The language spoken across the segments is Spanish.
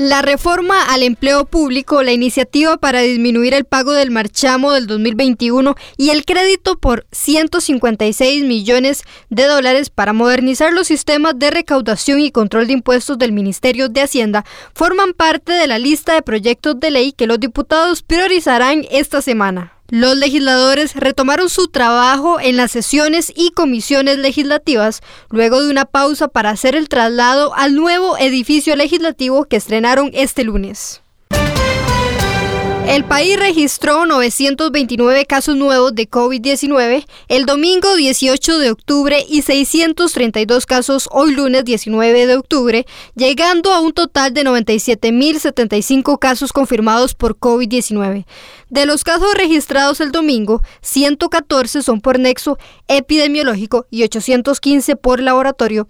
La reforma al empleo público, la iniciativa para disminuir el pago del marchamo del 2021 y el crédito por 156 millones de dólares para modernizar los sistemas de recaudación y control de impuestos del Ministerio de Hacienda forman parte de la lista de proyectos de ley que los diputados priorizarán esta semana. Los legisladores retomaron su trabajo en las sesiones y comisiones legislativas luego de una pausa para hacer el traslado al nuevo edificio legislativo que estrenaron este lunes. El país registró 929 casos nuevos de COVID-19 el domingo 18 de octubre y 632 casos hoy lunes 19 de octubre, llegando a un total de 97.075 casos confirmados por COVID-19. De los casos registrados el domingo, 114 son por nexo epidemiológico y 815 por laboratorio,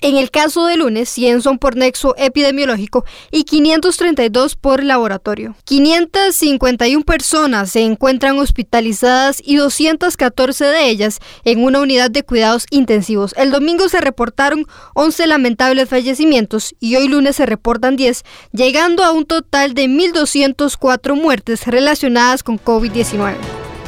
en el caso de lunes, 100 son por nexo epidemiológico y 532 por laboratorio. 551 personas se encuentran hospitalizadas y 214 de ellas en una unidad de cuidados intensivos. El domingo se reportaron 11 lamentables fallecimientos y hoy lunes se reportan 10, llegando a un total de 1.204 muertes relacionadas con COVID-19.